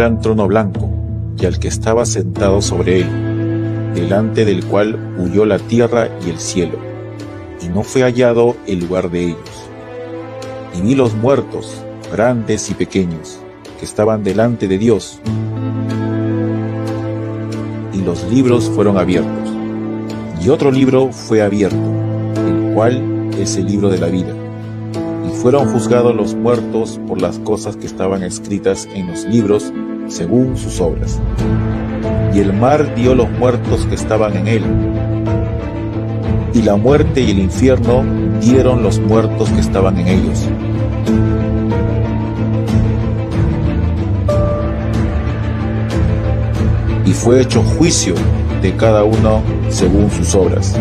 gran trono blanco, y al que estaba sentado sobre él, delante del cual huyó la tierra y el cielo, y no fue hallado el lugar de ellos. Y vi los muertos, grandes y pequeños, que estaban delante de Dios, y los libros fueron abiertos. Y otro libro fue abierto, el cual es el libro de la vida fueron juzgados los muertos por las cosas que estaban escritas en los libros según sus obras. Y el mar dio los muertos que estaban en él. Y la muerte y el infierno dieron los muertos que estaban en ellos. Y fue hecho juicio de cada uno según sus obras.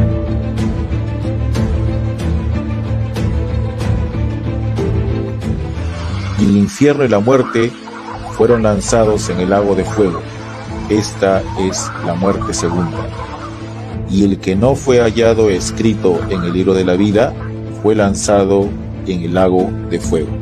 y el infierno y la muerte fueron lanzados en el lago de fuego. Esta es la muerte segunda. Y el que no fue hallado escrito en el libro de la vida fue lanzado en el lago de fuego.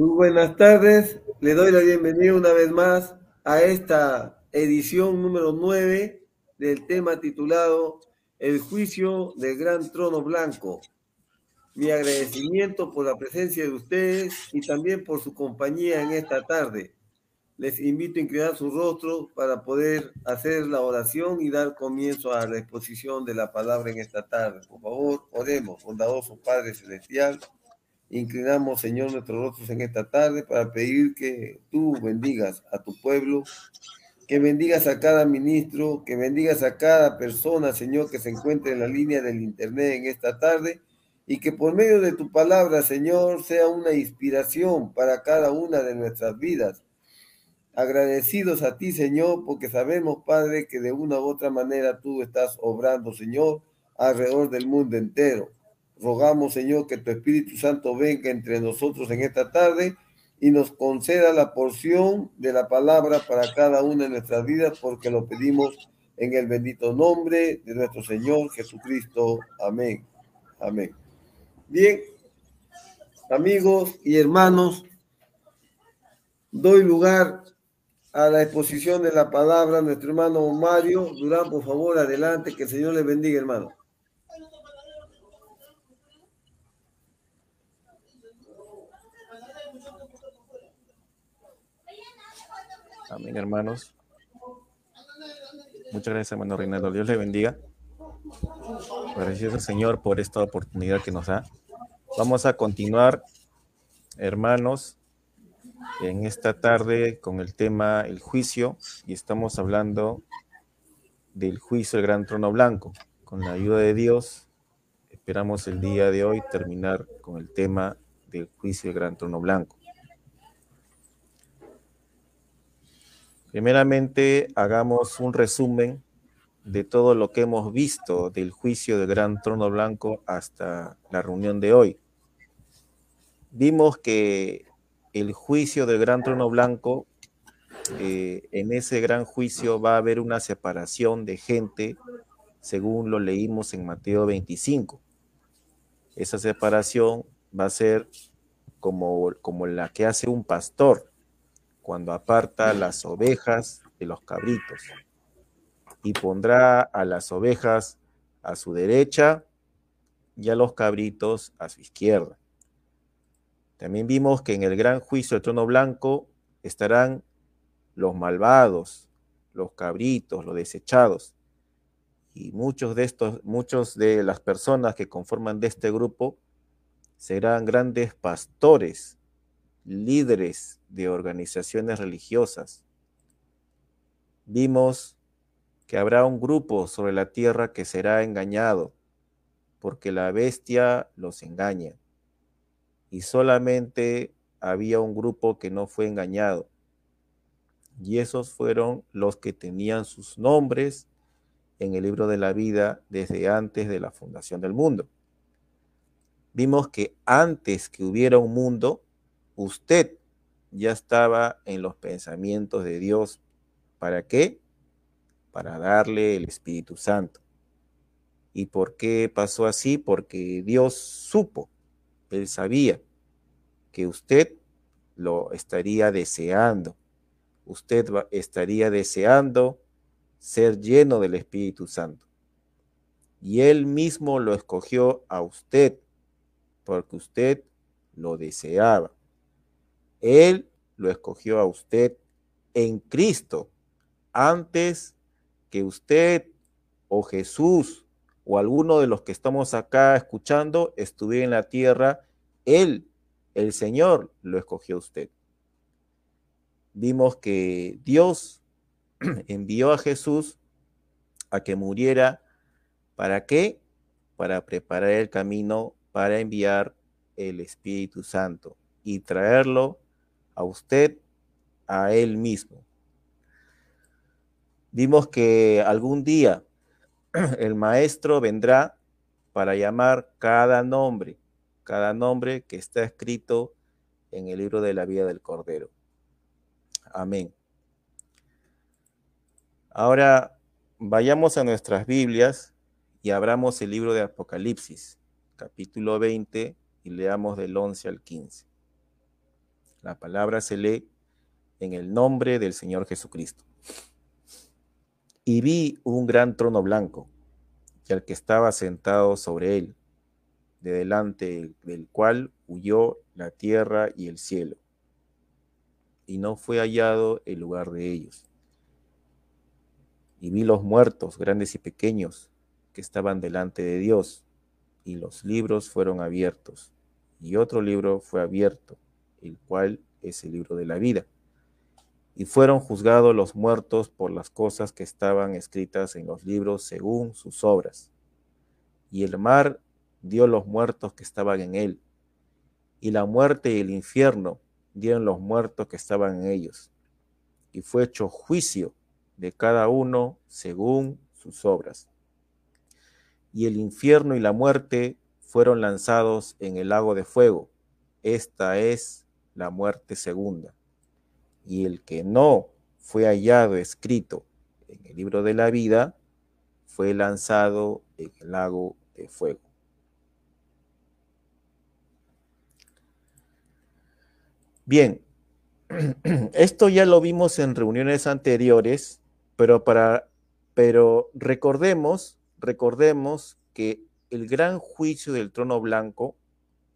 Muy buenas tardes, le doy la bienvenida una vez más a esta edición número 9 del tema titulado El juicio del gran trono blanco. Mi agradecimiento por la presencia de ustedes y también por su compañía en esta tarde. Les invito a inclinar su rostro para poder hacer la oración y dar comienzo a la exposición de la palabra en esta tarde. Por favor, oremos, bondadoso Padre Celestial. Inclinamos, Señor, nuestros rostros en esta tarde para pedir que tú bendigas a tu pueblo, que bendigas a cada ministro, que bendigas a cada persona, Señor, que se encuentre en la línea del Internet en esta tarde y que por medio de tu palabra, Señor, sea una inspiración para cada una de nuestras vidas. Agradecidos a ti, Señor, porque sabemos, Padre, que de una u otra manera tú estás obrando, Señor, alrededor del mundo entero. Rogamos, Señor, que tu Espíritu Santo venga entre nosotros en esta tarde y nos conceda la porción de la palabra para cada una de nuestras vidas, porque lo pedimos en el bendito nombre de nuestro Señor Jesucristo. Amén. Amén. Bien, amigos y hermanos, doy lugar a la exposición de la palabra nuestro hermano Mario Durán, por favor, adelante, que el Señor le bendiga, hermano. Amén, hermanos. Muchas gracias, hermano Reinaldo. Dios le bendiga. Gracias Señor por esta oportunidad que nos da. Vamos a continuar, hermanos, en esta tarde con el tema el juicio y estamos hablando del juicio del gran trono blanco. Con la ayuda de Dios, esperamos el día de hoy terminar con el tema del juicio del gran trono blanco. Primeramente, hagamos un resumen de todo lo que hemos visto del juicio del Gran Trono Blanco hasta la reunión de hoy. Vimos que el juicio del Gran Trono Blanco, eh, en ese gran juicio va a haber una separación de gente, según lo leímos en Mateo 25. Esa separación va a ser como, como la que hace un pastor cuando aparta las ovejas de los cabritos, y pondrá a las ovejas a su derecha y a los cabritos a su izquierda. También vimos que en el gran juicio del trono blanco estarán los malvados, los cabritos, los desechados. Y muchos de estos, muchos de las personas que conforman de este grupo serán grandes pastores líderes de organizaciones religiosas. Vimos que habrá un grupo sobre la tierra que será engañado, porque la bestia los engaña. Y solamente había un grupo que no fue engañado. Y esos fueron los que tenían sus nombres en el libro de la vida desde antes de la fundación del mundo. vimos que antes que hubiera un mundo, usted ya estaba en los pensamientos de Dios. ¿Para qué? Para darle el Espíritu Santo. ¿Y por qué pasó así? Porque Dios supo, Él sabía que usted lo estaría deseando. Usted estaría deseando ser lleno del Espíritu Santo. Y Él mismo lo escogió a usted porque usted lo deseaba. Él lo escogió a usted en Cristo antes que usted o Jesús o alguno de los que estamos acá escuchando estuviera en la tierra. Él, el Señor, lo escogió a usted. Vimos que Dios envió a Jesús a que muriera. ¿Para qué? Para preparar el camino para enviar el Espíritu Santo y traerlo a usted, a Él mismo. Vimos que algún día el Maestro vendrá para llamar cada nombre, cada nombre que está escrito en el libro de la vida del Cordero. Amén. Ahora vayamos a nuestras Biblias y abramos el libro de Apocalipsis, capítulo 20, y leamos del 11 al 15. La palabra se lee en el nombre del Señor Jesucristo. Y vi un gran trono blanco, y al que estaba sentado sobre él, de delante del cual huyó la tierra y el cielo, y no fue hallado el lugar de ellos. Y vi los muertos, grandes y pequeños, que estaban delante de Dios, y los libros fueron abiertos, y otro libro fue abierto, el cual es el libro de la vida. Y fueron juzgados los muertos por las cosas que estaban escritas en los libros según sus obras. Y el mar dio los muertos que estaban en él, y la muerte y el infierno dieron los muertos que estaban en ellos. Y fue hecho juicio de cada uno según sus obras y el infierno y la muerte fueron lanzados en el lago de fuego. Esta es la muerte segunda. Y el que no fue hallado escrito en el libro de la vida fue lanzado en el lago de fuego. Bien, esto ya lo vimos en reuniones anteriores, pero para pero recordemos recordemos que el gran juicio del trono blanco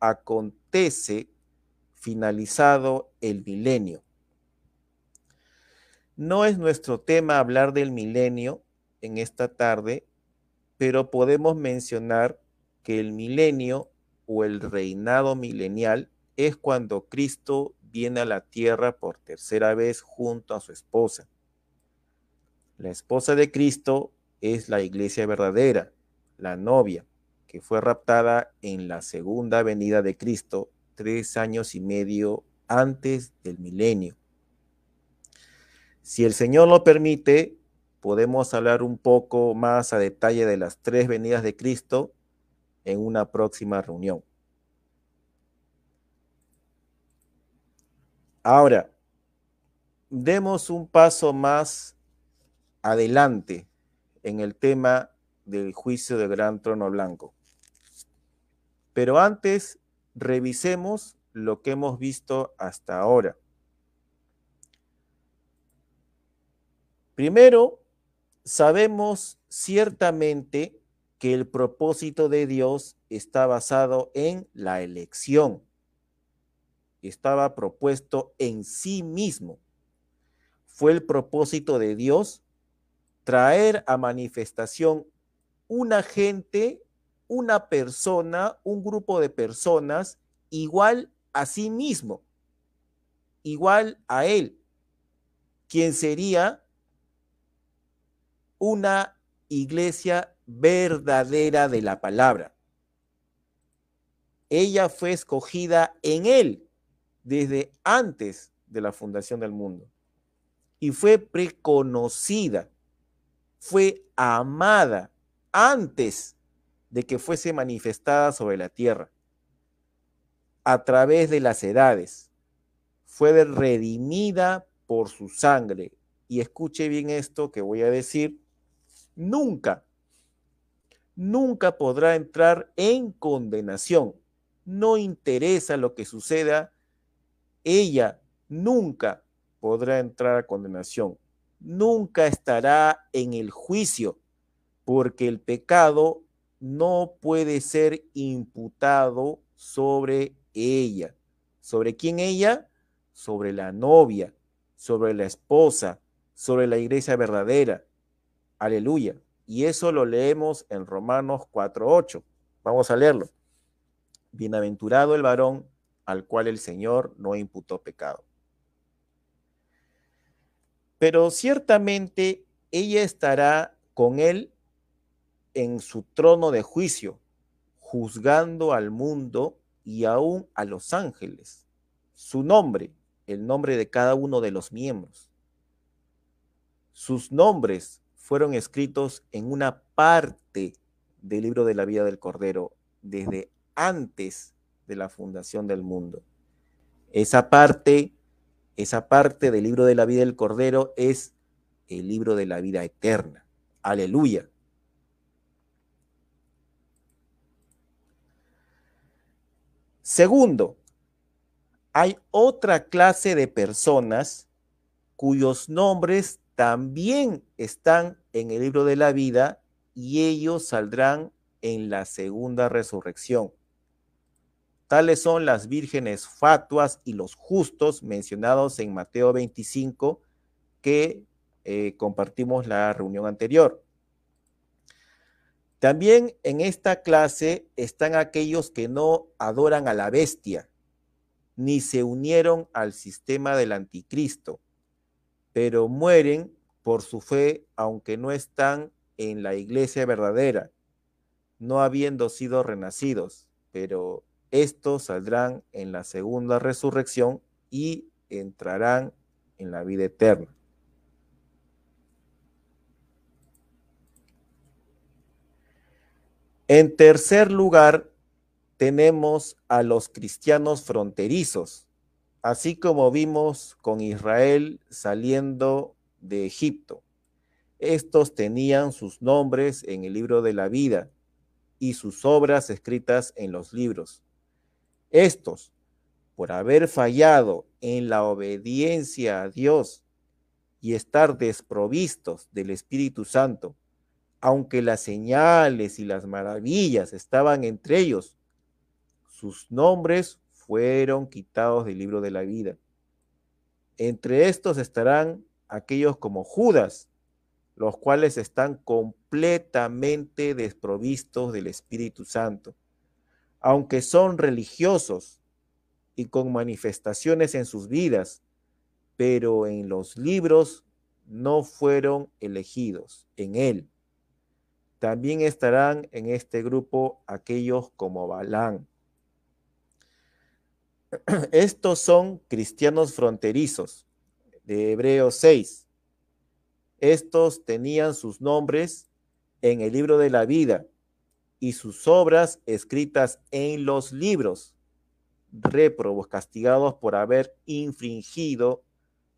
acontece finalizado el milenio. No es nuestro tema hablar del milenio en esta tarde, pero podemos mencionar que el milenio o el reinado milenial es cuando Cristo viene a la tierra por tercera vez junto a su esposa. La esposa de Cristo es la iglesia verdadera, la novia, que fue raptada en la segunda venida de Cristo tres años y medio antes del milenio. Si el Señor lo permite, podemos hablar un poco más a detalle de las tres venidas de Cristo en una próxima reunión. Ahora, demos un paso más adelante en el tema del juicio del gran trono blanco. Pero antes, revisemos lo que hemos visto hasta ahora. Primero, sabemos ciertamente que el propósito de Dios está basado en la elección. Estaba propuesto en sí mismo. Fue el propósito de Dios traer a manifestación una gente, una persona, un grupo de personas igual a sí mismo, igual a él, quien sería una iglesia verdadera de la palabra. Ella fue escogida en él desde antes de la fundación del mundo y fue preconocida fue amada antes de que fuese manifestada sobre la tierra. a través de las edades. Fue redimida por su sangre. Y escuche bien esto que voy a decir. Nunca, nunca podrá entrar en condenación. No interesa lo que suceda. Ella nunca podrá entrar a condenación. Nunca estará en el juicio, porque el pecado no puede ser imputado sobre ella. ¿Sobre quién ella? Sobre la novia, sobre la esposa, sobre la iglesia verdadera. Aleluya. Y eso lo leemos en Romanos 4.8. Vamos a leerlo. Bienaventurado el varón al cual el Señor no imputó pecado. Pero ciertamente ella estará con él en su trono de juicio, juzgando al mundo y aún a los ángeles. Su nombre, el nombre de cada uno de los miembros. Sus nombres fueron escritos en una parte del libro de la vida del Cordero desde antes de la fundación del mundo. Esa parte, esa parte del libro de la vida del Cordero es el libro de la vida eterna. Aleluya. Segundo, hay otra clase de personas cuyos nombres también están en el libro de la vida y ellos saldrán en la segunda resurrección. Tales son las vírgenes fatuas y los justos mencionados en Mateo 25 que eh, compartimos la reunión anterior. También en esta clase están aquellos que no adoran a la bestia, ni se unieron al sistema del anticristo, pero mueren por su fe, aunque no están en la iglesia verdadera, no habiendo sido renacidos, pero estos saldrán en la segunda resurrección y entrarán en la vida eterna. En tercer lugar, tenemos a los cristianos fronterizos, así como vimos con Israel saliendo de Egipto. Estos tenían sus nombres en el libro de la vida y sus obras escritas en los libros. Estos, por haber fallado en la obediencia a Dios y estar desprovistos del Espíritu Santo, aunque las señales y las maravillas estaban entre ellos, sus nombres fueron quitados del libro de la vida. Entre estos estarán aquellos como Judas, los cuales están completamente desprovistos del Espíritu Santo. Aunque son religiosos y con manifestaciones en sus vidas, pero en los libros no fueron elegidos en él. También estarán en este grupo aquellos como Balán. Estos son cristianos fronterizos de Hebreos 6. Estos tenían sus nombres en el libro de la vida y sus obras escritas en los libros, réprobos castigados por haber infringido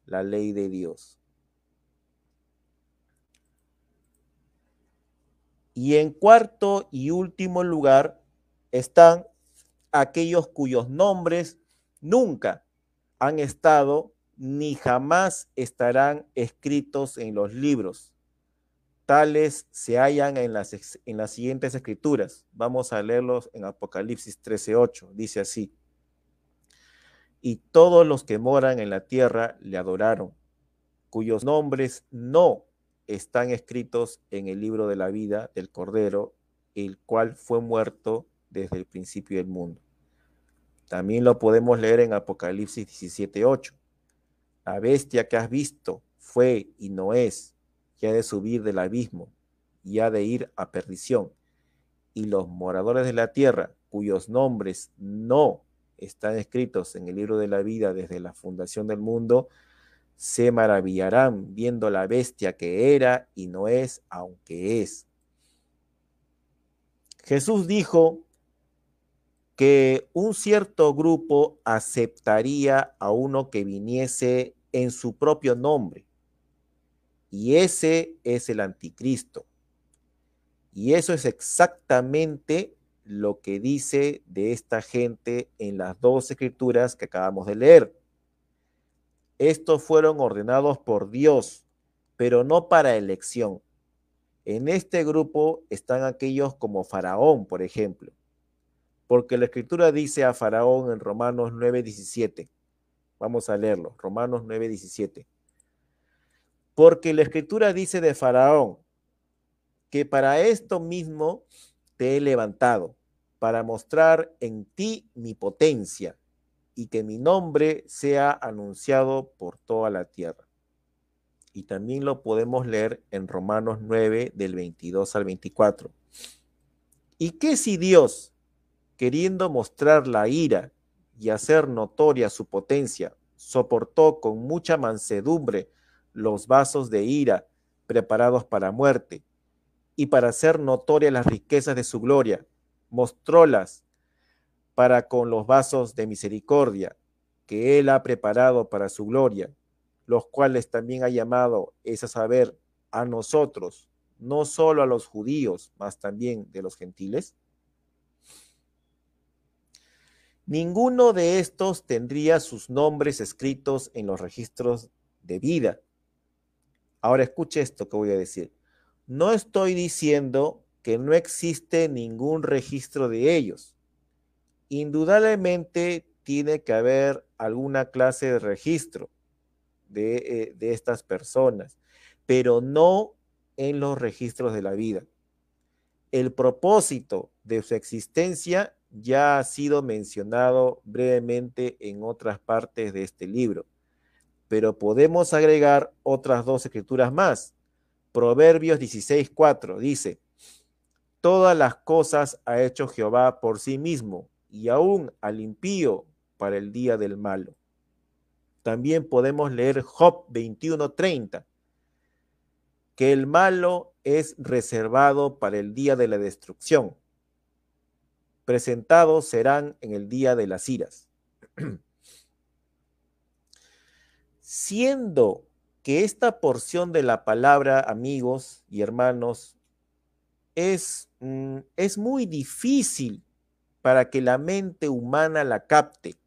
la ley de Dios. Y en cuarto y último lugar están aquellos cuyos nombres nunca han estado ni jamás estarán escritos en los libros. Tales se hallan en las, en las siguientes escrituras. Vamos a leerlos en Apocalipsis 13:8. Dice así. Y todos los que moran en la tierra le adoraron, cuyos nombres no están escritos en el libro de la vida del Cordero, el cual fue muerto desde el principio del mundo. También lo podemos leer en Apocalipsis 17:8. La bestia que has visto fue y no es, que ha de subir del abismo y ha de ir a perdición. Y los moradores de la tierra, cuyos nombres no están escritos en el libro de la vida desde la fundación del mundo, se maravillarán viendo la bestia que era y no es, aunque es. Jesús dijo que un cierto grupo aceptaría a uno que viniese en su propio nombre. Y ese es el anticristo. Y eso es exactamente lo que dice de esta gente en las dos escrituras que acabamos de leer. Estos fueron ordenados por Dios, pero no para elección. En este grupo están aquellos como Faraón, por ejemplo, porque la escritura dice a Faraón en Romanos 9:17. Vamos a leerlo, Romanos 9:17. Porque la escritura dice de Faraón que para esto mismo te he levantado, para mostrar en ti mi potencia y que mi nombre sea anunciado por toda la tierra. Y también lo podemos leer en Romanos 9 del 22 al 24. ¿Y qué si Dios, queriendo mostrar la ira y hacer notoria su potencia, soportó con mucha mansedumbre los vasos de ira preparados para muerte, y para hacer notoria las riquezas de su gloria, mostrólas para con los vasos de misericordia que él ha preparado para su gloria, los cuales también ha llamado, es a saber, a nosotros, no solo a los judíos, mas también de los gentiles? Ninguno de estos tendría sus nombres escritos en los registros de vida. Ahora escuche esto que voy a decir. No estoy diciendo que no existe ningún registro de ellos. Indudablemente tiene que haber alguna clase de registro de, eh, de estas personas, pero no en los registros de la vida. El propósito de su existencia ya ha sido mencionado brevemente en otras partes de este libro, pero podemos agregar otras dos escrituras más. Proverbios 16:4 dice, Todas las cosas ha hecho Jehová por sí mismo, y aún al impío para el día del malo. También podemos leer Job 21:30, que el malo es reservado para el día de la destrucción presentados serán en el día de las iras. Siendo que esta porción de la palabra, amigos y hermanos, es, mm, es muy difícil para que la mente humana la capte.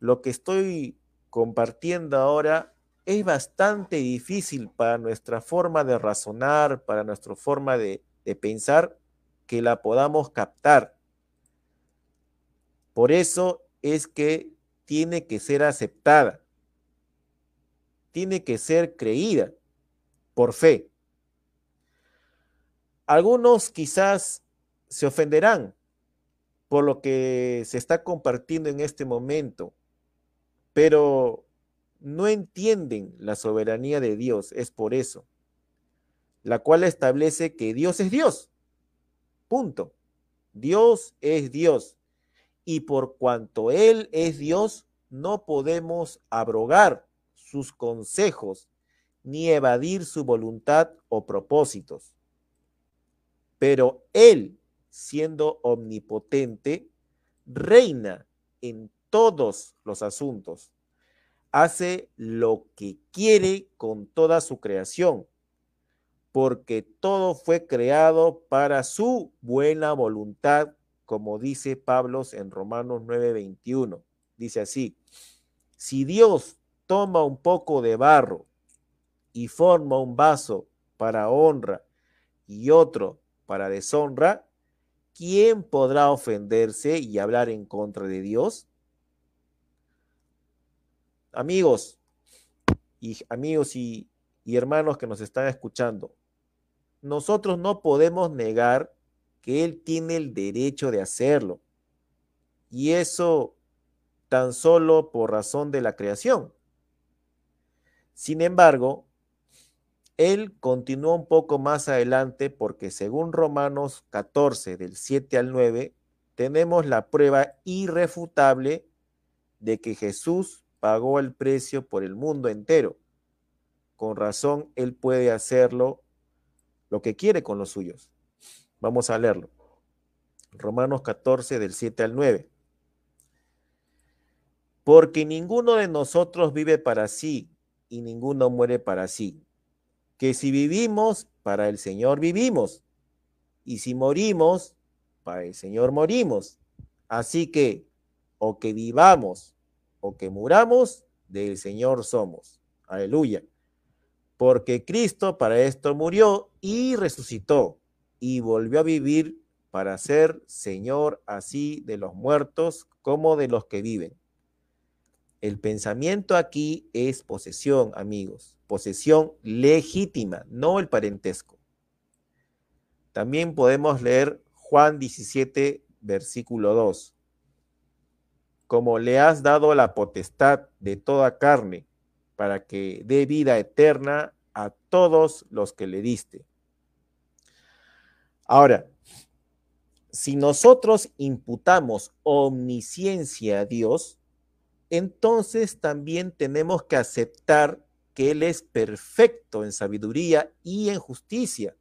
Lo que estoy compartiendo ahora es bastante difícil para nuestra forma de razonar, para nuestra forma de, de pensar, que la podamos captar. Por eso es que tiene que ser aceptada, tiene que ser creída por fe. Algunos quizás se ofenderán por lo que se está compartiendo en este momento, pero no entienden la soberanía de Dios, es por eso, la cual establece que Dios es Dios. Punto. Dios es Dios y por cuanto Él es Dios, no podemos abrogar sus consejos ni evadir su voluntad o propósitos. Pero Él, siendo omnipotente, reina en todos los asuntos, hace lo que quiere con toda su creación, porque todo fue creado para su buena voluntad como dice Pablo en Romanos 9:21. Dice así, si Dios toma un poco de barro y forma un vaso para honra y otro para deshonra, ¿quién podrá ofenderse y hablar en contra de Dios? Amigos y amigos y, y hermanos que nos están escuchando, nosotros no podemos negar que Él tiene el derecho de hacerlo. Y eso tan solo por razón de la creación. Sin embargo, Él continúa un poco más adelante porque según Romanos 14 del 7 al 9, tenemos la prueba irrefutable de que Jesús pagó el precio por el mundo entero. Con razón, Él puede hacerlo lo que quiere con los suyos. Vamos a leerlo. Romanos 14 del 7 al 9. Porque ninguno de nosotros vive para sí y ninguno muere para sí. Que si vivimos, para el Señor vivimos. Y si morimos, para el Señor morimos. Así que, o que vivamos o que muramos, del Señor somos. Aleluya. Porque Cristo para esto murió y resucitó y volvió a vivir para ser Señor así de los muertos como de los que viven. El pensamiento aquí es posesión, amigos, posesión legítima, no el parentesco. También podemos leer Juan 17, versículo 2. Como le has dado la potestad de toda carne para que dé vida eterna a todos los que le diste. Ahora, si nosotros imputamos omnisciencia a Dios, entonces también tenemos que aceptar que Él es perfecto en sabiduría y en justicia.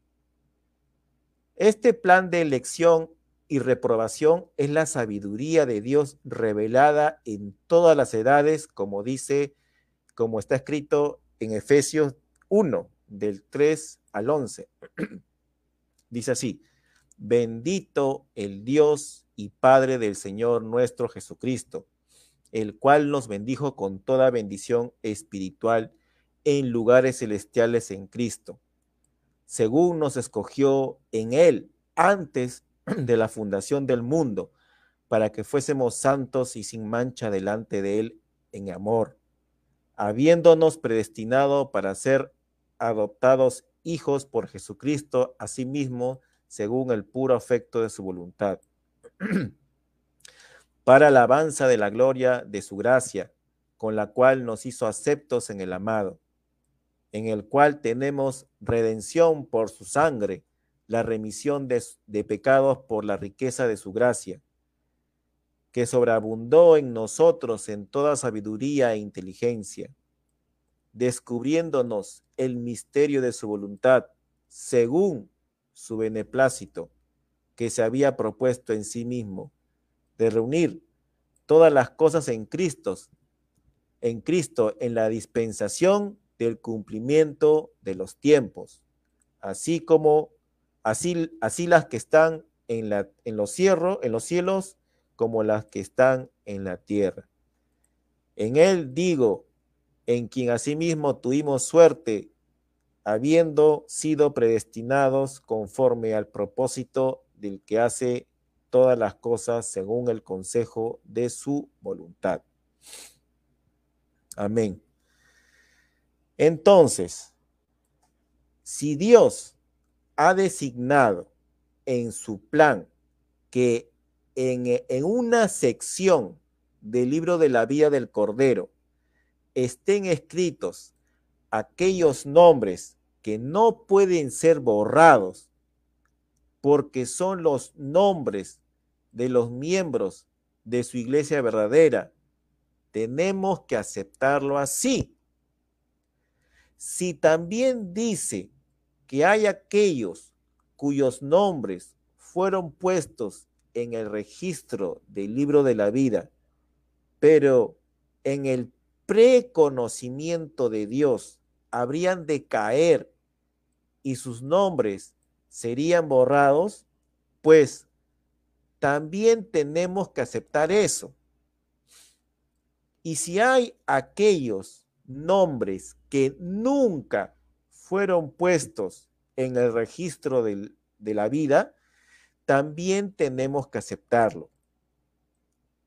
Este plan de elección y reprobación es la sabiduría de Dios revelada en todas las edades, como dice, como está escrito en Efesios 1, del 3 al 11. dice así, bendito el Dios y Padre del Señor nuestro Jesucristo el cual nos bendijo con toda bendición espiritual en lugares celestiales en Cristo, según nos escogió en Él antes de la fundación del mundo, para que fuésemos santos y sin mancha delante de Él en amor, habiéndonos predestinado para ser adoptados hijos por Jesucristo, asimismo, según el puro afecto de su voluntad. para alabanza de la gloria de su gracia, con la cual nos hizo aceptos en el amado, en el cual tenemos redención por su sangre, la remisión de, de pecados por la riqueza de su gracia, que sobreabundó en nosotros en toda sabiduría e inteligencia, descubriéndonos el misterio de su voluntad, según su beneplácito, que se había propuesto en sí mismo de reunir todas las cosas en Cristo, en Cristo, en la dispensación del cumplimiento de los tiempos, así como así, así las que están en, la, en, los cierros, en los cielos como las que están en la tierra. En él digo, en quien asimismo tuvimos suerte, habiendo sido predestinados conforme al propósito del que hace todas las cosas según el consejo de su voluntad. Amén. Entonces, si Dios ha designado en su plan que en, una sección del libro de la vida del Cordero estén escritos aquellos nombres que no pueden ser borrados porque son los nombres de los miembros de su iglesia verdadera. Tenemos que aceptarlo así. Si también dice que hay aquellos cuyos nombres fueron puestos en el registro del libro de la vida, pero en el preconocimiento de Dios habrían de caer y sus nombres serían borrados, pues también tenemos que aceptar eso. Y si hay aquellos nombres que nunca fueron puestos en el registro de la vida, también tenemos que aceptarlo.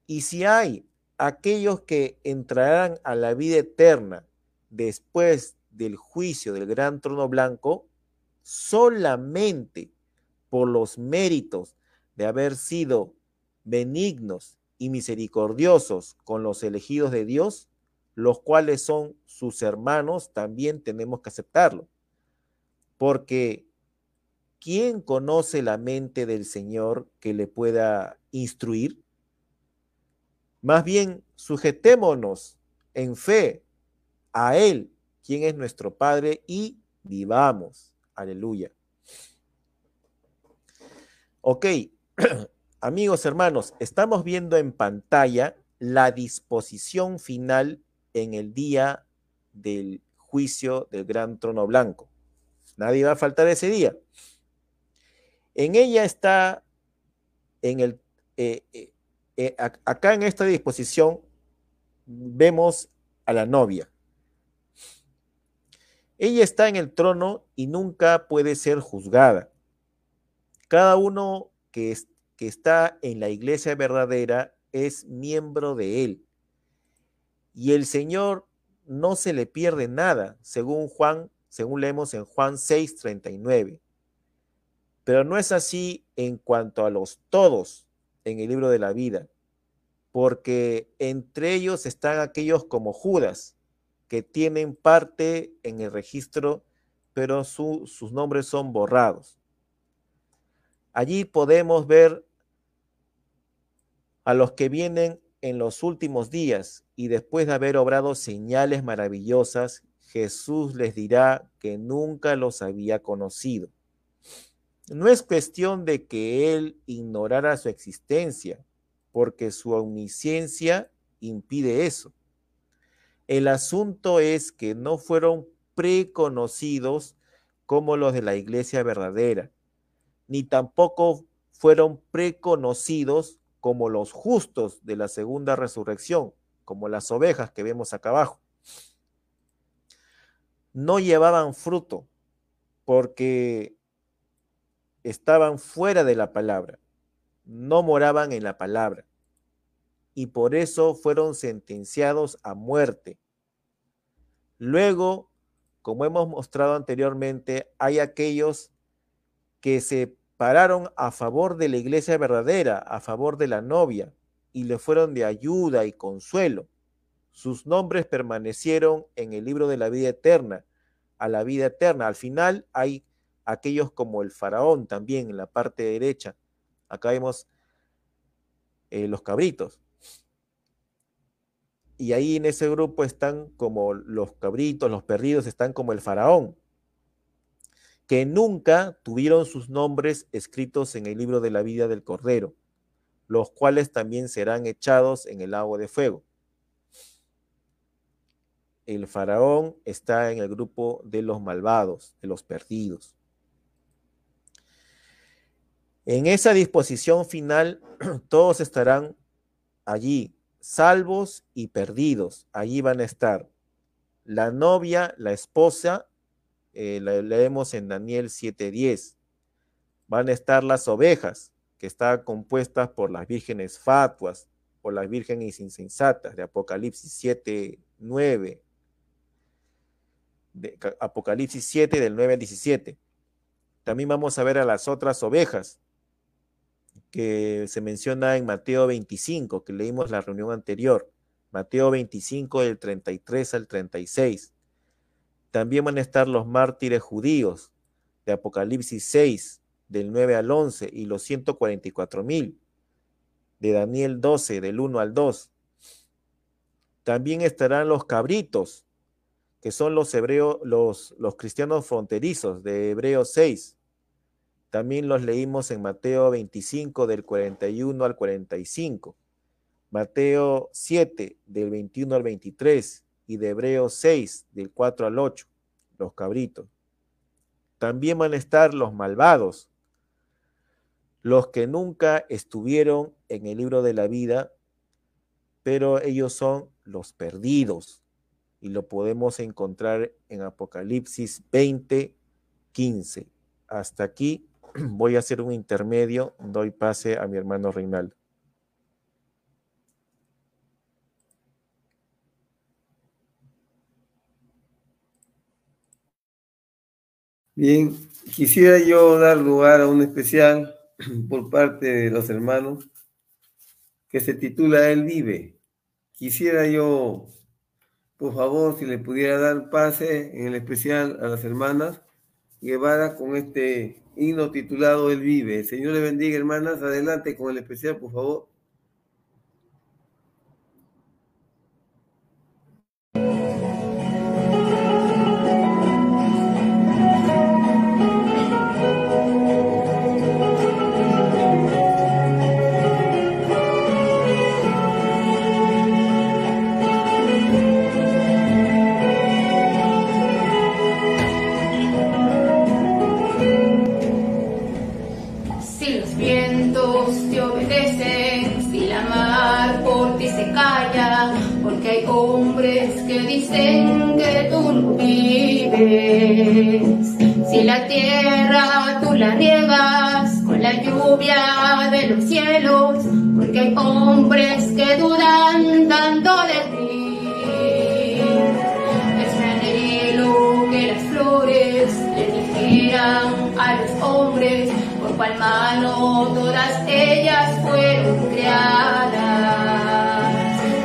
Y si hay aquellos que entrarán a la vida eterna después del juicio del gran trono blanco, solamente por los méritos de haber sido benignos y misericordiosos con los elegidos de Dios, los cuales son sus hermanos, también tenemos que aceptarlo. Porque ¿quién conoce la mente del Señor que le pueda instruir? Más bien, sujetémonos en fe a Él, quien es nuestro Padre, y vivamos. Aleluya. Ok, Amigos, hermanos, estamos viendo en pantalla la disposición final en el día del juicio del gran trono blanco. Nadie va a faltar ese día. En ella está, en el, eh, eh, eh, acá en esta disposición, vemos a la novia. Ella está en el trono y nunca puede ser juzgada. Cada uno que, que está en la iglesia verdadera es miembro de él. Y el Señor no se le pierde nada, según Juan, según leemos en Juan 6:39. Pero no es así en cuanto a los todos en el libro de la vida, porque entre ellos están aquellos como Judas, que tienen parte en el registro, pero sus nombres son borrados. Allí podemos ver a los que vienen en los últimos días y después de haber obrado señales maravillosas, Jesús les dirá que nunca los había conocido. No es cuestión de que Él ignorara su existencia, porque su omnisciencia impide eso. El asunto es que no fueron preconocidos como los de la iglesia verdadera, ni tampoco fueron preconocidos como los justos de la segunda resurrección, como las ovejas que vemos acá abajo. No llevaban fruto porque estaban fuera de la palabra, no moraban en la palabra y por eso fueron sentenciados a muerte. Luego, como hemos mostrado anteriormente, hay aquellos que se pararon a favor de la iglesia verdadera, a favor de la novia, y le fueron de ayuda y consuelo. Sus nombres permanecieron en el libro de la vida eterna, a la vida eterna. Al final hay aquellos como el faraón también en la parte derecha. Acá vemos eh, los cabritos. Y ahí en ese grupo están como los cabritos, los perdidos, están como el faraón, que nunca tuvieron sus nombres escritos en el libro de la vida del Cordero, los cuales también serán echados en el agua de fuego. El faraón está en el grupo de los malvados, de los perdidos. En esa disposición final, todos estarán allí, salvos y perdidos. Allí van a estar la novia, la esposa, eh, la leemos en Daniel 7:10. Van a estar las ovejas, que están compuestas por las vírgenes fatuas, por las vírgenes insensatas, de Apocalipsis 7:9. De Apocalipsis 7 del 9 al 17. También vamos a ver a las otras ovejas, que se menciona en Mateo 25, que leímos la reunión anterior. Mateo 25 del 33 al 36. También van a estar los mártires judíos de Apocalipsis 6 del 9 al 11 y los 144 mil de Daniel 12 del 1 al 2. También estarán los cabritos, que son los hebreos, los, los cristianos fronterizos de Hebreos 6 también los leímos en Mateo 25 del 41 al 45, Mateo 7 del 21 al 23 y de Hebreos 6 del 4 al 8, los cabritos. También van a estar los malvados, los que nunca estuvieron en el libro de la vida, pero ellos son los perdidos. Y lo podemos encontrar en Apocalipsis 20, 15. Hasta aquí voy a hacer un intermedio, doy pase a mi hermano Reinaldo. Bien, quisiera yo dar lugar a un especial por parte de los hermanos que se titula Él vive. Quisiera yo, por favor, si le pudiera dar pase en el especial a las hermanas Guevara con este himno titulado El vive. Señor le bendiga, hermanas. Adelante con el especial, por favor. Cual mano todas ellas fueron creadas.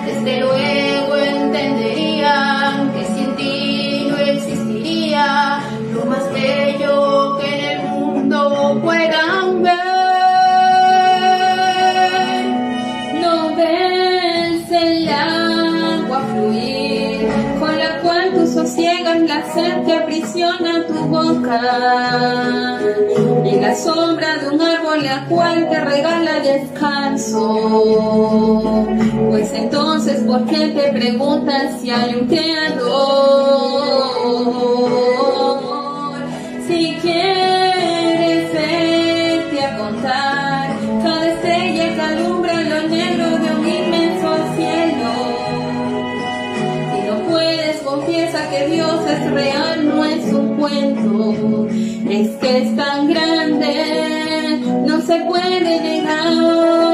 Desde luego entenderían que sin ti no existiría lo más bello que en el mundo puedan ver. No ves el agua fluir, con la cual tú sosiegas la sed que aprisiona tu boca. La sombra de un árbol la cual te regala descanso. Pues entonces, ¿por qué te preguntas si hay un creador? Es que es tan grande, no se puede negar.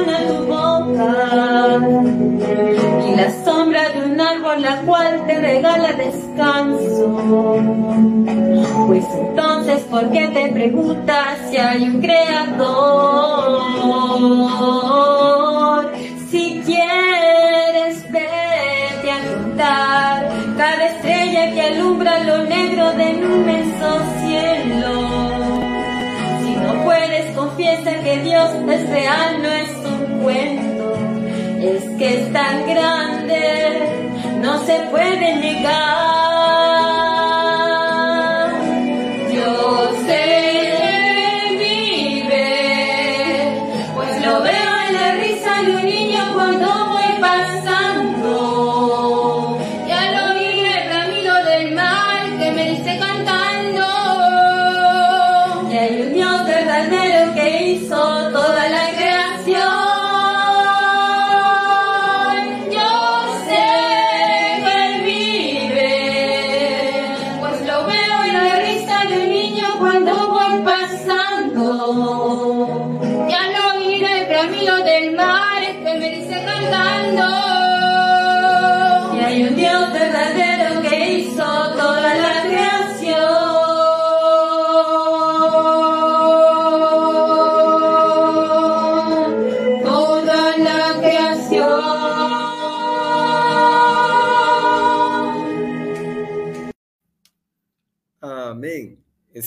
Aprisiona tu boca. Y la sombra de un árbol la cual te regala descanso. Pues entonces, ¿por qué te preguntas si hay un creador? Si quieres vete a contar cada estrella que alumbra lo negro de un inmenso cielo. Si no puedes, confiesa que Dios es real, no es Es que es tan grande, no se puede negar.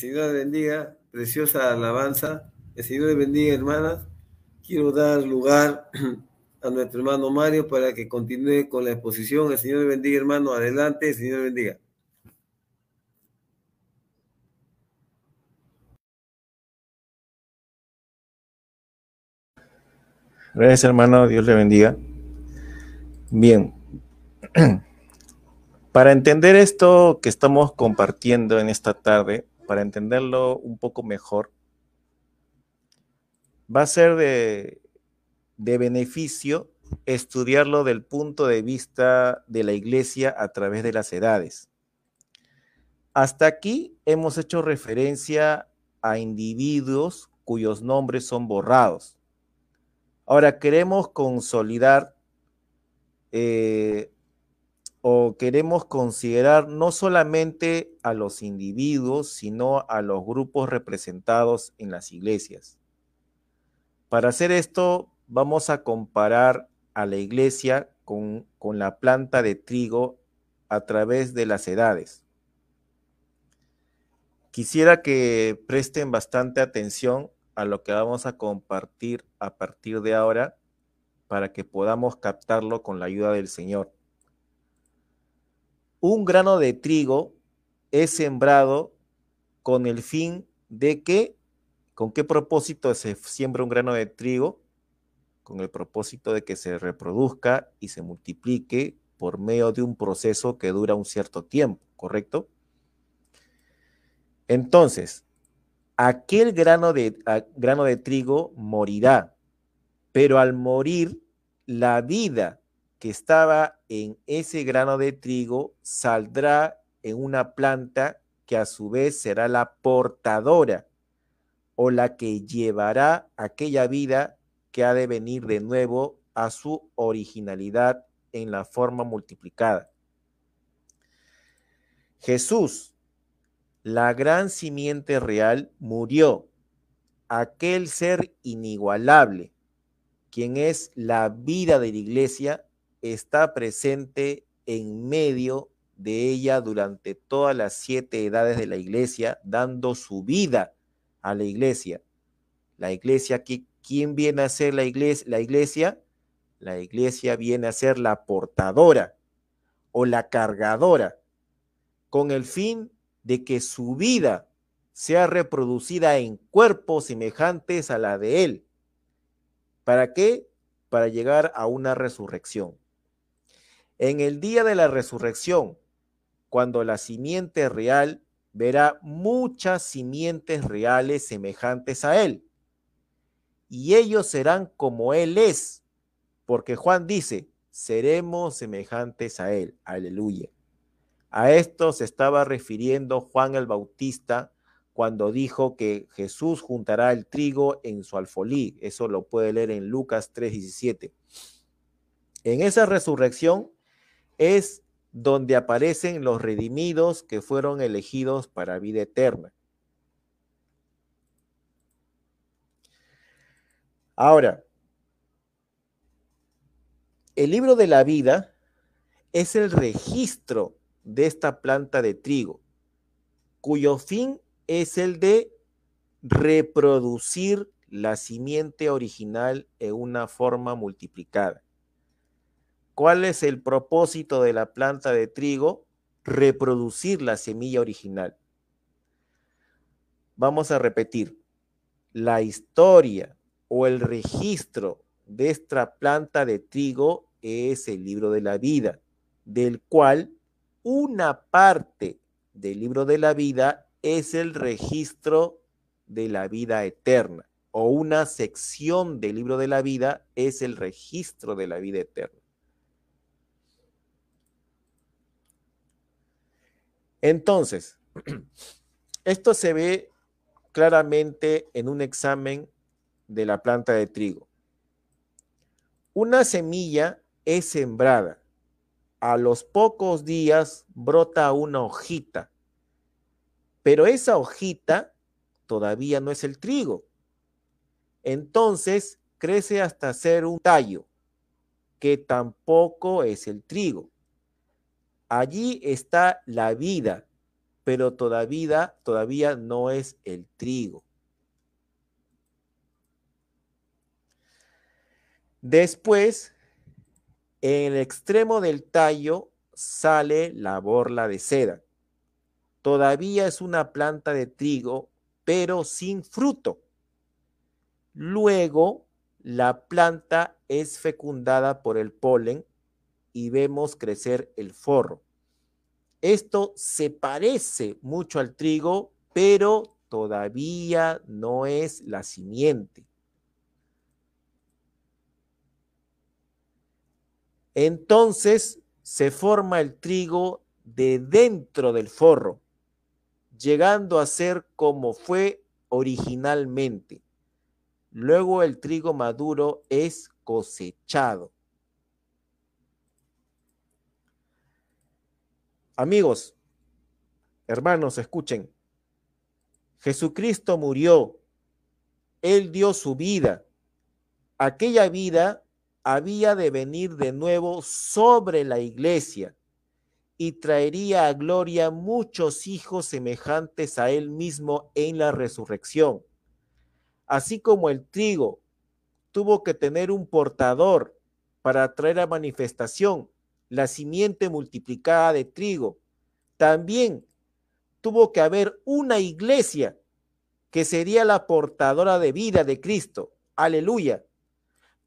Señor le bendiga. Preciosa alabanza. El Señor le bendiga, hermanas. Quiero dar lugar a nuestro hermano Mario para que continúe con la exposición. El Señor le bendiga, hermano. Adelante, el Señor le bendiga. Gracias, hermano. Dios le bendiga. Bien. Para entender esto que estamos compartiendo en esta tarde, para entenderlo un poco mejor, va a ser de, beneficio estudiarlo del punto de vista de la iglesia a través de las edades. Hasta aquí hemos hecho referencia a individuos cuyos nombres son borrados. Ahora queremos consolidar eh, o queremos considerar no solamente a los individuos, sino a los grupos representados en las iglesias. Para hacer esto, vamos a comparar a la iglesia con, con la planta de trigo a través de las edades. Quisiera que presten bastante atención a lo que vamos a compartir a partir de ahora para que podamos captarlo con la ayuda del Señor. Un grano de trigo es sembrado con el fin de que, ¿con qué propósito se siembra un grano de trigo? Con el propósito de que se reproduzca y se multiplique por medio de un proceso que dura un cierto tiempo, ¿correcto? Entonces, aquel grano de, grano de trigo morirá, pero al morir, la vida que estaba en ese grano de trigo saldrá en una planta que a su vez será la portadora o la que llevará aquella vida que ha de venir de nuevo a su originalidad en la forma multiplicada. Jesús la gran simiente real murió, aquel ser inigualable, quien es la vida de la iglesia, está presente en medio de ella durante todas las siete edades de la iglesia, dando su vida a la iglesia. La iglesia, ¿quién viene a ser la iglesia? La iglesia, la iglesia viene a ser la portadora o la cargadora, con el fin de que su vida sea reproducida en cuerpos semejantes a la de Él. ¿Para qué? Para llegar a una resurrección. En el día de la resurrección, cuando la simiente real verá muchas simientes reales semejantes a Él, y ellos serán como Él es, porque Juan dice, seremos semejantes a Él. Aleluya. A esto se estaba refiriendo Juan el Bautista cuando dijo que Jesús juntará el trigo en su alfolí. Eso lo puede leer en Lucas 3:17. En esa resurrección es donde aparecen los redimidos que fueron elegidos para vida eterna. Ahora, el libro de la vida es el registro de esta planta de trigo, cuyo fin es el de reproducir la simiente original en una forma multiplicada. ¿Cuál es el propósito de la planta de trigo? Reproducir la semilla original. Vamos a repetir. La historia o el registro de esta planta de trigo es el libro de la vida, del cual una parte del libro de la vida es el registro de la vida eterna o una sección del libro de la vida es el registro de la vida eterna. Entonces, esto se ve claramente en un examen de la planta de trigo. Una semilla es sembrada a los pocos días brota una hojita, pero esa hojita todavía no es el trigo. Entonces crece hasta ser un tallo, que tampoco es el trigo. Allí está la vida, pero todavía, todavía no es el trigo. Después en el extremo del tallo sale la borla de seda. Todavía es una planta de trigo, pero sin fruto. Luego, la planta es fecundada por el polen y vemos crecer el forro. Esto se parece mucho al trigo, pero todavía no es la simiente. Entonces se forma el trigo de dentro del forro llegando a ser como fue originalmente. Luego el trigo maduro es cosechado. Amigos, hermanos, escuchen. Jesucristo murió. Él dio su vida. Aquella vida había de venir de nuevo sobre la iglesia y traería a gloria muchos hijos semejantes a él mismo en la resurrección. Así como el trigo tuvo que tener un portador para traer a manifestación la simiente multiplicada de trigo, también tuvo que haber una iglesia que sería la portadora de vida de Cristo. Aleluya.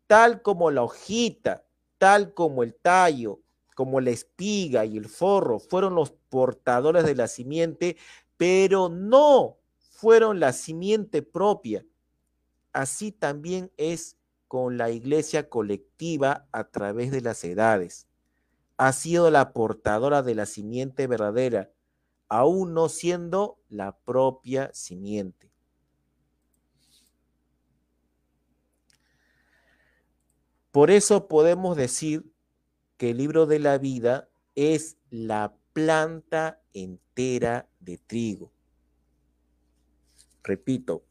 Tal como la hojita, tal como el tallo, como la espiga y el forro fueron los portadores de la simiente, pero no fueron la simiente propia. Así también es con la iglesia colectiva a través de las edades. Ha sido la portadora de la simiente verdadera, aún no siendo la propia simiente. Por eso podemos decir que el libro de la vida es la planta entera de trigo. Repito,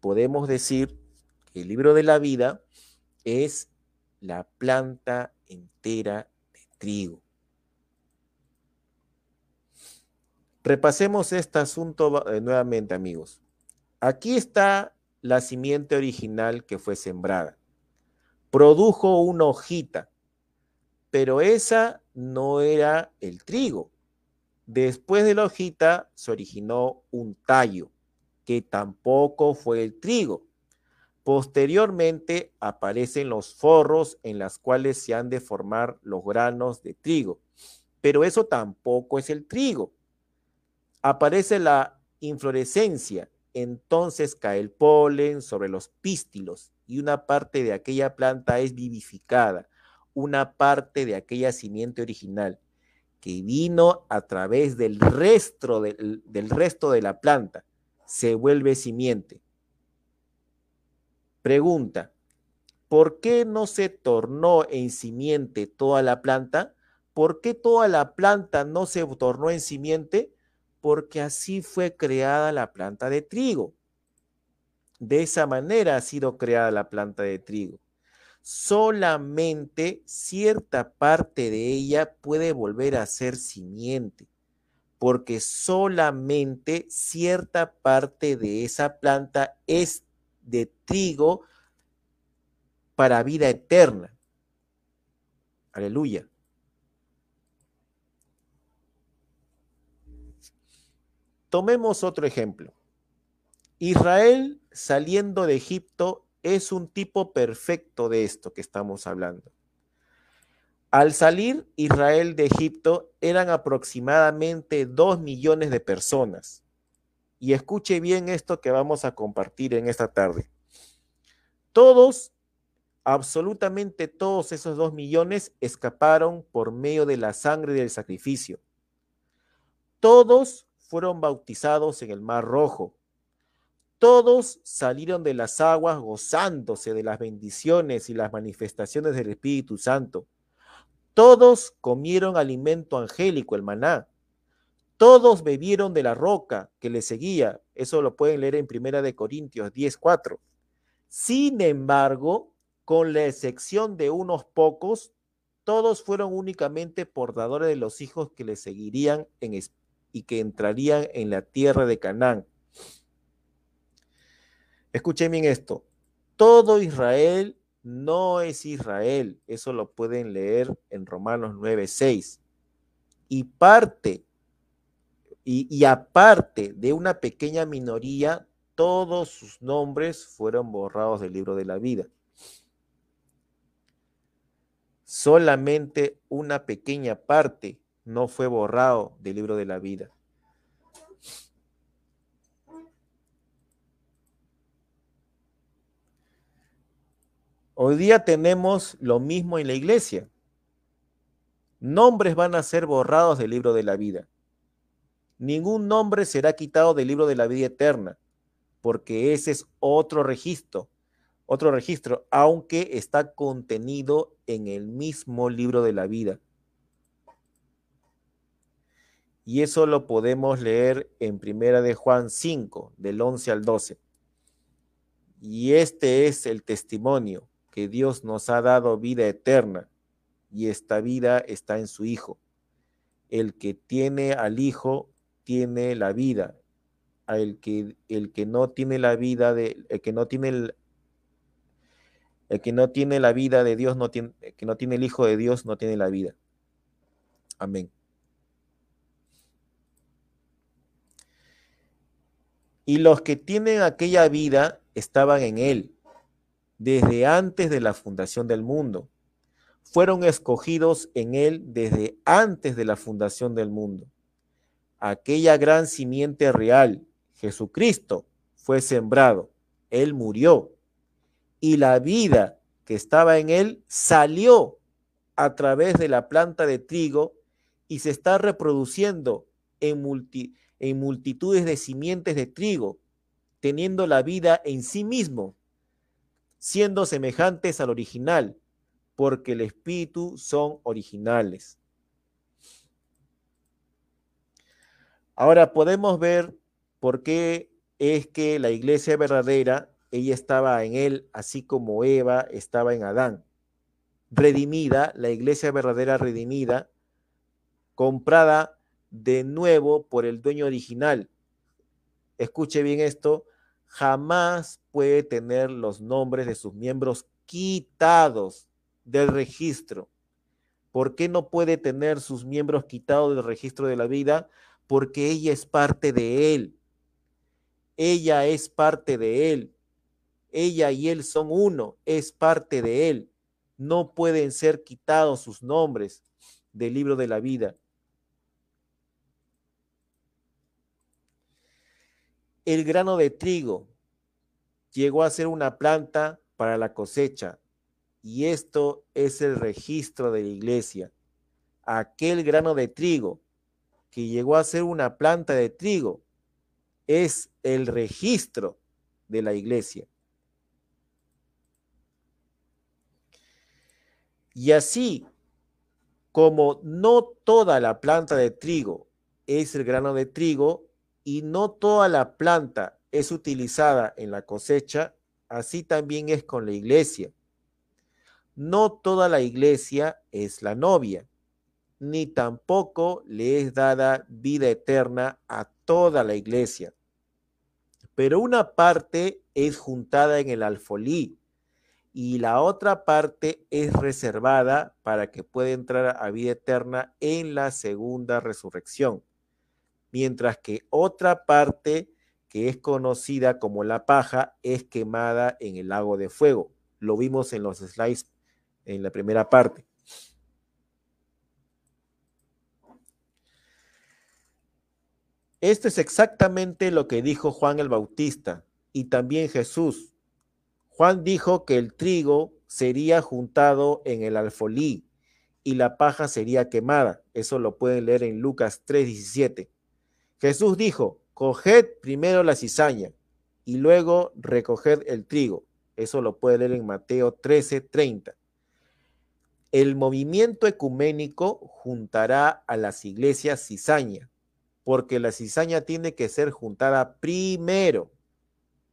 podemos decir que el libro de la vida es la planta entera trigo. Repasemos este asunto eh, nuevamente, amigos. Aquí está la simiente original que fue sembrada. Produjo una hojita, pero esa no era el trigo. Después de la hojita se originó un tallo, que tampoco fue el trigo. Posteriormente aparecen los forros en las cuales se han de formar los granos de trigo, pero eso tampoco es el trigo. Aparece la inflorescencia, entonces cae el polen sobre los pístilos y una parte de aquella planta es vivificada una parte de aquella simiente original que vino a través del resto, del, del resto de la planta, se vuelve simiente. Pregunta, ¿por qué no se tornó en simiente toda la planta? ¿Por qué toda la planta no se tornó en simiente? Porque así fue creada la planta de trigo. De esa manera ha sido creada la planta de trigo solamente cierta parte de ella puede volver a ser simiente, porque solamente cierta parte de esa planta es de trigo para vida eterna. Aleluya. Tomemos otro ejemplo. Israel saliendo de Egipto es un tipo perfecto de esto que estamos hablando. Al salir Israel de Egipto eran aproximadamente dos millones de personas. Y escuche bien esto que vamos a compartir en esta tarde. Todos, absolutamente todos esos dos millones escaparon por medio de la sangre del sacrificio. Todos fueron bautizados en el Mar Rojo todos salieron de las aguas gozándose de las bendiciones y las manifestaciones del Espíritu Santo. Todos comieron alimento angélico, el maná. Todos bebieron de la roca que les seguía. Eso lo pueden leer en Primera de Corintios 10:4. Sin embargo, con la excepción de unos pocos, todos fueron únicamente portadores de los hijos que les seguirían y que entrarían en la tierra de Canaán. Escuchen bien esto. Todo Israel no es Israel. Eso lo pueden leer en Romanos 9:6. Y parte, y, aparte de una pequeña minoría, todos sus nombres fueron borrados del libro de la vida. Solamente una pequeña parte no fue borrado del libro de la vida. Hoy día tenemos lo mismo en la iglesia. Nombres van a ser borrados del libro de la vida. Ningún nombre será quitado del libro de la vida eterna, porque ese es otro registro, otro registro, aunque está contenido en el mismo libro de la vida. Y eso lo podemos leer en Primera de Juan 5, del 11 al 12. Y este es el testimonio que Dios nos ha dado vida eterna, y esta vida está en su Hijo. El que tiene al Hijo tiene la vida, el que, el que no tiene la vida de, el que no tiene el, el que no tiene la vida de Dios, no tiene, el que no tiene el Hijo de Dios, no tiene la vida. Amén. Y los que tienen aquella vida estaban en Él, desde antes de la fundación del mundo. Fueron escogidos en Él desde antes de la fundación del mundo aquella gran simiente real, Jesucristo, fue sembrado, Él murió y la vida que estaba en Él salió a través de la planta de trigo y se está reproduciendo en, en multitudes de simientes de trigo, teniendo la vida en sí mismo, siendo semejantes al original, porque el espíritu son originales. Ahora podemos ver por qué es que la iglesia verdadera, ella estaba en él, así como Eva estaba en Adán. Redimida, la iglesia verdadera redimida, comprada de nuevo por el dueño original. Escuche bien esto, jamás puede tener los nombres de sus miembros quitados del registro. ¿Por qué no puede tener sus miembros quitados del registro de la vida? Porque ella es parte de Él. Ella es parte de Él. Ella y Él son uno, es parte de Él. No pueden ser quitados sus nombres del libro de la vida. El grano de trigo llegó a ser una planta para la cosecha y esto es el registro de la iglesia. Aquel grano de trigo que llegó a ser una planta de trigo, es el registro de la iglesia. Y así como no toda la planta de trigo es el grano de trigo y no toda la planta es utilizada en la cosecha, así también es con la iglesia. No toda la iglesia es la novia ni tampoco le es dada vida eterna a toda la iglesia. Pero una parte es juntada en el alfolí y la otra parte es reservada para que pueda entrar a vida eterna en la segunda resurrección. Mientras que otra parte, que es conocida como la paja, es quemada en el lago de fuego. Lo vimos en los slides en la primera parte. Esto es exactamente lo que dijo Juan el Bautista y también Jesús. Juan dijo que el trigo sería juntado en el alfolí y la paja sería quemada. Eso lo pueden leer en Lucas 3:17. Jesús dijo, coged primero la cizaña y luego recoged el trigo. Eso lo pueden leer en Mateo 13:30. El movimiento ecuménico juntará a las iglesias cizaña porque la cizaña tiene que ser juntada primero.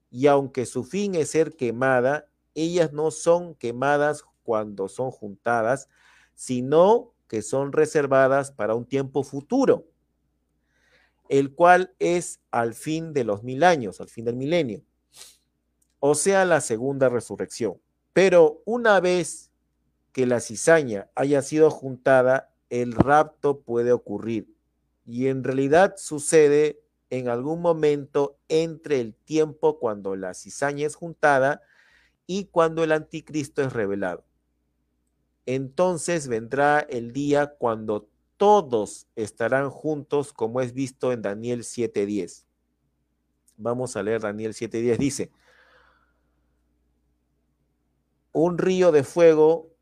Y aunque su fin es ser quemada, ellas no son quemadas cuando son juntadas, sino que son reservadas para un tiempo futuro, el cual es al fin de los mil años, al fin del milenio, o sea, la segunda resurrección. Pero una vez que la cizaña haya sido juntada, el rapto puede ocurrir y en realidad sucede en algún momento entre el tiempo cuando la cizaña es juntada y cuando el anticristo es revelado. Entonces vendrá el día cuando todos estarán juntos, como es visto en Daniel 7:10. Vamos a leer Daniel 7:10. Dice, un río de fuego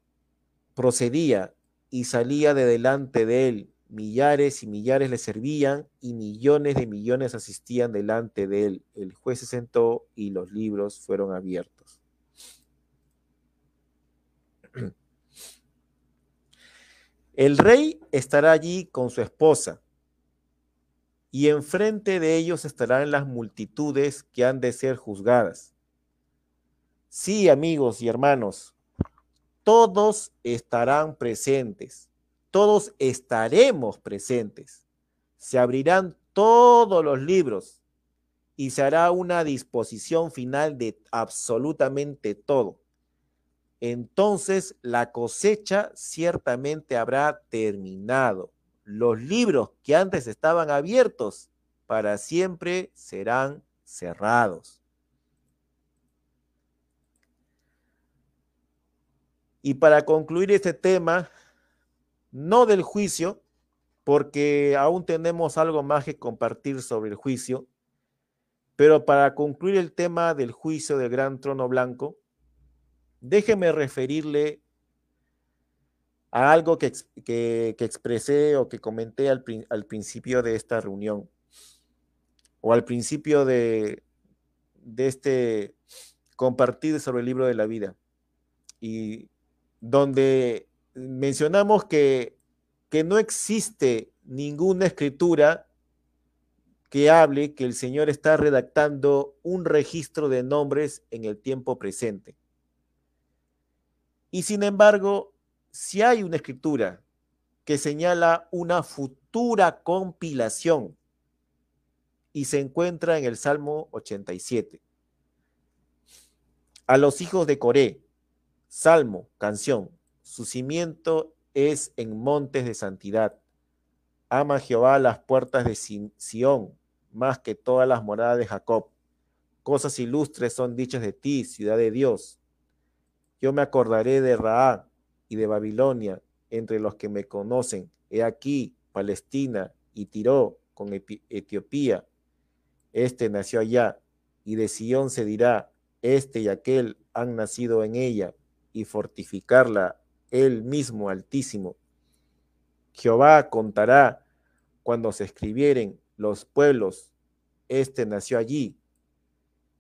procedía y salía de delante de él millares y millares le servían y millones de millones asistían delante de él. El juez se sentó y los libros fueron abiertos. El rey estará allí con su esposa y enfrente de ellos estarán las multitudes que han de ser juzgadas. Sí, amigos y hermanos, todos estarán presentes, todos estaremos presentes. Se abrirán todos los libros y se hará una disposición final de absolutamente todo. Entonces la cosecha ciertamente habrá terminado los libros que antes estaban abiertos para siempre serán cerrados. Y para concluir este tema, no del juicio, porque aún tenemos algo más que compartir sobre el juicio, pero para concluir el tema del juicio del gran trono blanco, déjeme referirle a algo que, expresé o que comenté al, al, principio de esta reunión o al principio de, de este compartir sobre el libro de la vida y donde mencionamos que, que no existe ninguna escritura que hable que el Señor está redactando un registro de nombres en el tiempo presente. Y sin embargo, si hay una escritura que señala una futura compilación y se encuentra en el Salmo 87. A los hijos de Coré, Salmo, canción, su cimiento es en montes de santidad. Ama Jehová las puertas de Sión más que todas las moradas de Jacob. Cosas ilustres son dichas de ti, ciudad de Dios. Yo me acordaré de Raá, y de Babilonia entre los que me conocen. He aquí Palestina y Tiró con Etiopía. Este nació allá, y de Sión se dirá, este y aquel han nacido en ella, y fortificarla él mismo altísimo. Jehová contará cuando se escribieren los pueblos, este nació allí,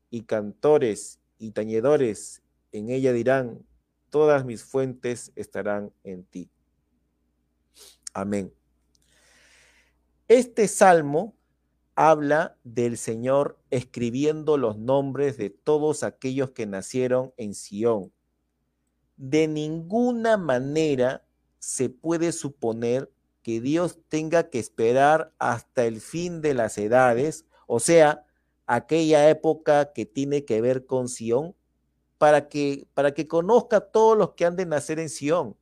y cantores y tañedores en ella dirán, todas mis fuentes estarán en ti. Amén. Este salmo habla del Señor escribiendo los nombres de todos aquellos que nacieron en Sión. De ninguna manera se puede suponer que Dios tenga que esperar hasta el fin de las edades, o sea, aquella época que tiene que ver con Sión, para que, para que conozca a todos los que han de nacer en Sión.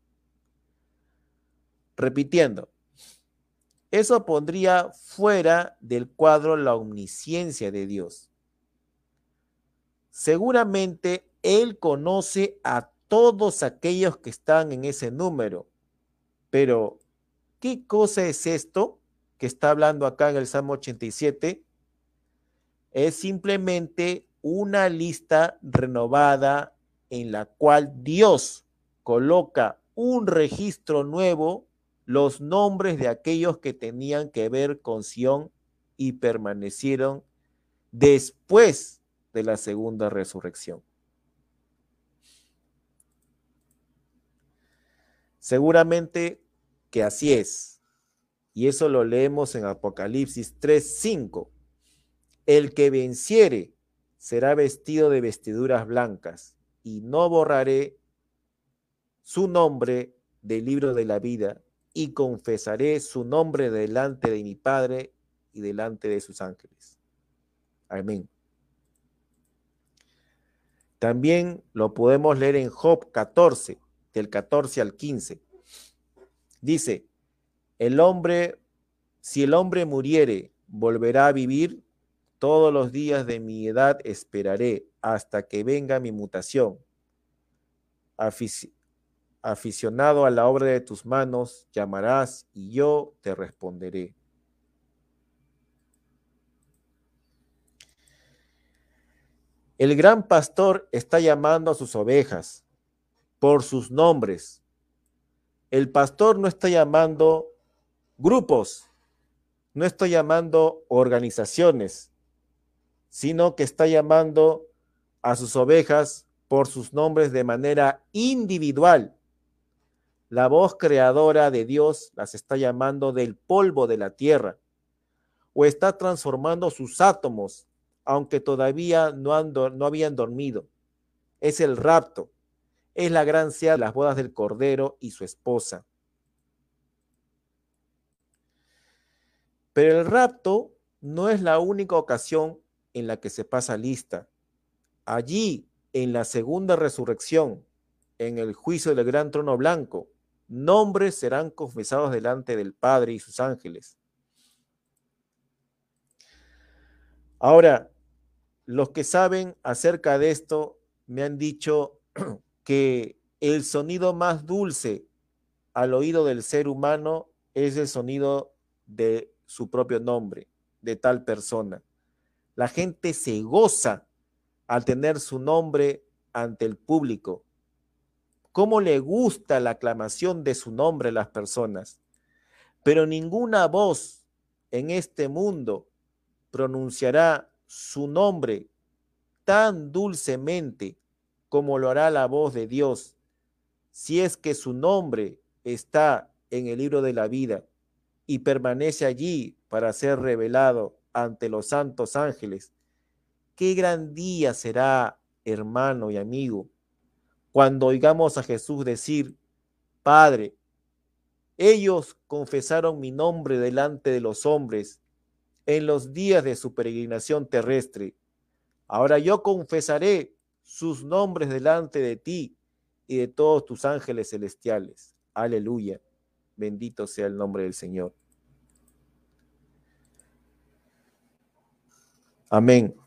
Repitiendo, eso pondría fuera del cuadro la omnisciencia de Dios. Seguramente Él conoce a todos aquellos que están en ese número, pero ¿qué cosa es esto que está hablando acá en el Salmo 87? Es simplemente una lista renovada en la cual Dios coloca un registro nuevo, los nombres de aquellos que tenían que ver con Sión y permanecieron después de la segunda resurrección. Seguramente que así es. Y eso lo leemos en Apocalipsis 3:5. El que venciere será vestido de vestiduras blancas, y no borraré su nombre del libro de la vida, y confesaré su nombre delante de mi Padre y delante de sus ángeles. Amén. También lo podemos leer en Job 14, del 14 al 15. Dice, el hombre, si el hombre muriere, volverá a vivir, todos los días de mi edad esperaré hasta que venga mi mutación. aficionado a la obra de tus manos, llamarás y yo te responderé. El gran pastor está llamando a sus ovejas por sus nombres. El pastor no está llamando grupos, no estoy llamando organizaciones, sino que está llamando a sus ovejas por sus nombres de manera individual. La voz creadora de Dios las está llamando del polvo de la tierra o está transformando sus átomos, aunque todavía no, han, no habían dormido. Es el rapto, es la gran sea de las bodas del Cordero y su esposa. Pero el rapto no es la única ocasión en la que se pasa lista. Allí, en la segunda resurrección, en el juicio del gran trono blanco, nombres serán confesados delante del Padre y sus ángeles. Ahora, los que saben acerca de esto me han dicho que el sonido más dulce al oído del ser humano es el sonido de su propio nombre, de tal persona. La gente se goza al tener su nombre ante el público. ¿Cómo le gusta la aclamación de su nombre a las personas? Pero ninguna voz en este mundo pronunciará su nombre tan dulcemente como lo hará la voz de Dios, si es que su nombre está en el libro de la vida y permanece allí para ser revelado ante los santos ángeles. Qué gran día será, hermano y amigo, cuando oigamos a Jesús decir, Padre, ellos confesaron mi nombre delante de los hombres en los días de su peregrinación terrestre. Ahora yo confesaré sus nombres delante de ti y de todos tus ángeles celestiales. Aleluya. Bendito sea el nombre del Señor. Amén.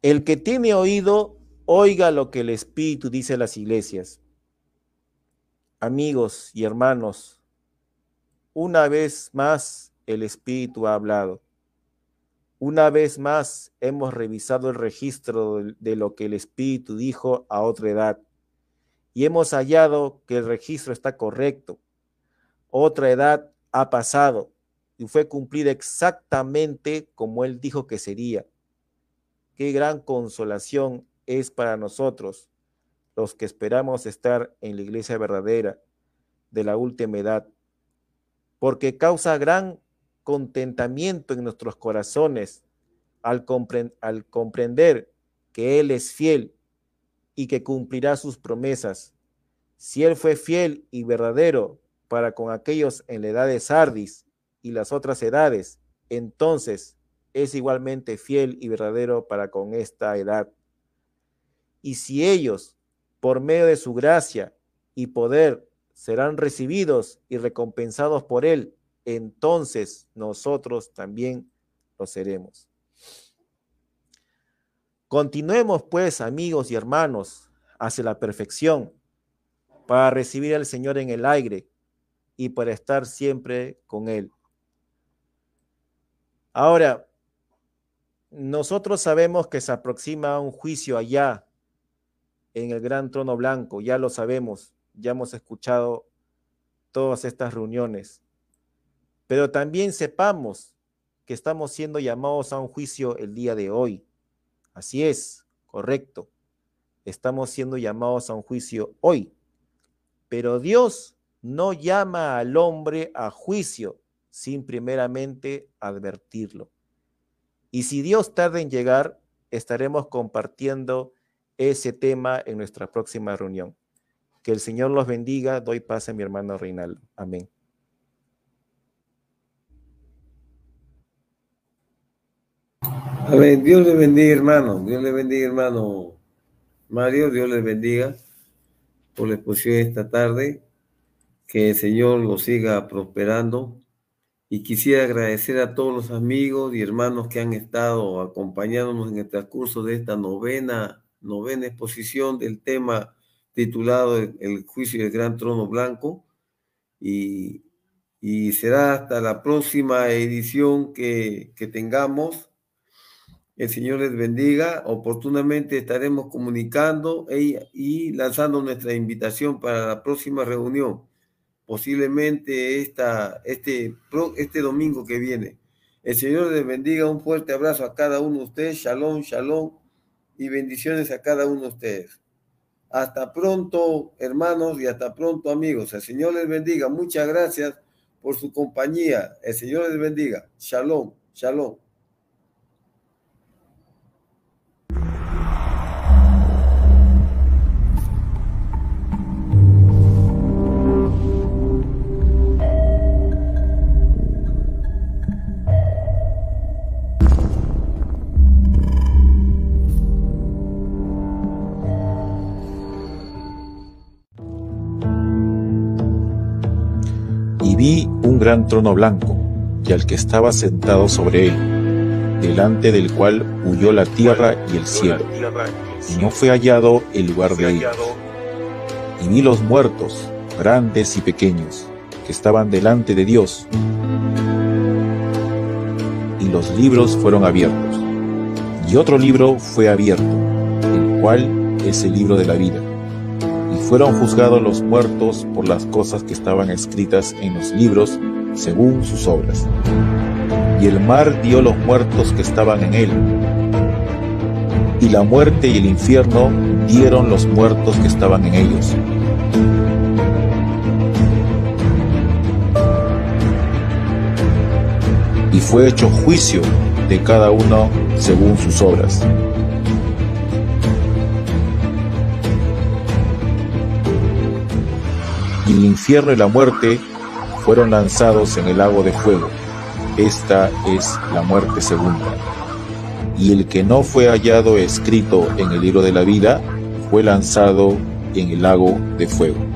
El que tiene oído, oiga lo que el Espíritu dice a las iglesias. Amigos y hermanos, una vez más el Espíritu ha hablado. Una vez más hemos revisado el registro de lo que el Espíritu dijo a otra edad y hemos hallado que el registro está correcto. Otra edad ha pasado y fue cumplida exactamente como él dijo que sería. Qué gran consolación es para nosotros, los que esperamos estar en la iglesia verdadera de la última edad, porque causa gran contentamiento en nuestros corazones al, al comprender que Él es fiel y que cumplirá sus promesas. Si Él fue fiel y verdadero para con aquellos en la edad de Sardis y las otras edades, entonces es igualmente fiel y verdadero para con esta edad. Y si ellos, por medio de su gracia y poder, serán recibidos y recompensados por Él, entonces nosotros también lo seremos. Continuemos pues, amigos y hermanos, hacia la perfección, para recibir al Señor en el aire y para estar siempre con Él. Ahora, nosotros sabemos que se aproxima un juicio allá en el gran trono blanco, ya lo sabemos, ya hemos escuchado todas estas reuniones, pero también sepamos que estamos siendo llamados a un juicio el día de hoy. Así es, correcto. Estamos siendo llamados a un juicio hoy. Pero Dios no llama al hombre a juicio sin primeramente advertirlo. Y si Dios tarda en llegar, estaremos compartiendo ese tema en nuestra próxima reunión. Que el Señor los bendiga. Doy paz a mi hermano Reinaldo. Amén. Dios le bendiga, hermano. Dios le bendiga, hermano Mario. Dios le bendiga por la exposición esta tarde. Que el Señor lo siga prosperando y quisiera agradecer a todos los amigos y hermanos que han estado acompañándonos en el transcurso de esta novena, novena exposición del tema titulado El juicio del gran trono blanco. Y, será hasta la próxima edición que, que tengamos. El Señor les bendiga. Oportunamente estaremos comunicando y lanzando nuestra invitación para la próxima reunión posiblemente esta, este, este domingo que viene. El Señor les bendiga, un fuerte abrazo a cada uno de ustedes, shalom, shalom, y bendiciones a cada uno de ustedes. Hasta pronto, hermanos, y hasta pronto, amigos. El Señor les bendiga. Muchas gracias por su compañía. El Señor les bendiga. Shalom, shalom. Vi un gran trono blanco, y al que estaba sentado sobre él, delante del cual huyó la tierra y el cielo, y no fue hallado el lugar de ellos. Y vi los muertos, grandes y pequeños, que estaban delante de Dios, y los libros fueron abiertos. Y otro libro fue abierto, el cual es el libro de la vida fueron juzgados los muertos por las cosas que estaban escritas en los libros según sus obras. Y el mar dio los muertos que estaban en él. Y la muerte y el infierno dieron los muertos que estaban en ellos. Y fue hecho juicio de cada uno según sus obras. Y el infierno y la muerte fueron lanzados en el lago de fuego. Esta es la muerte segunda. Y el que no fue hallado escrito en el libro de la vida fue lanzado en el lago de fuego.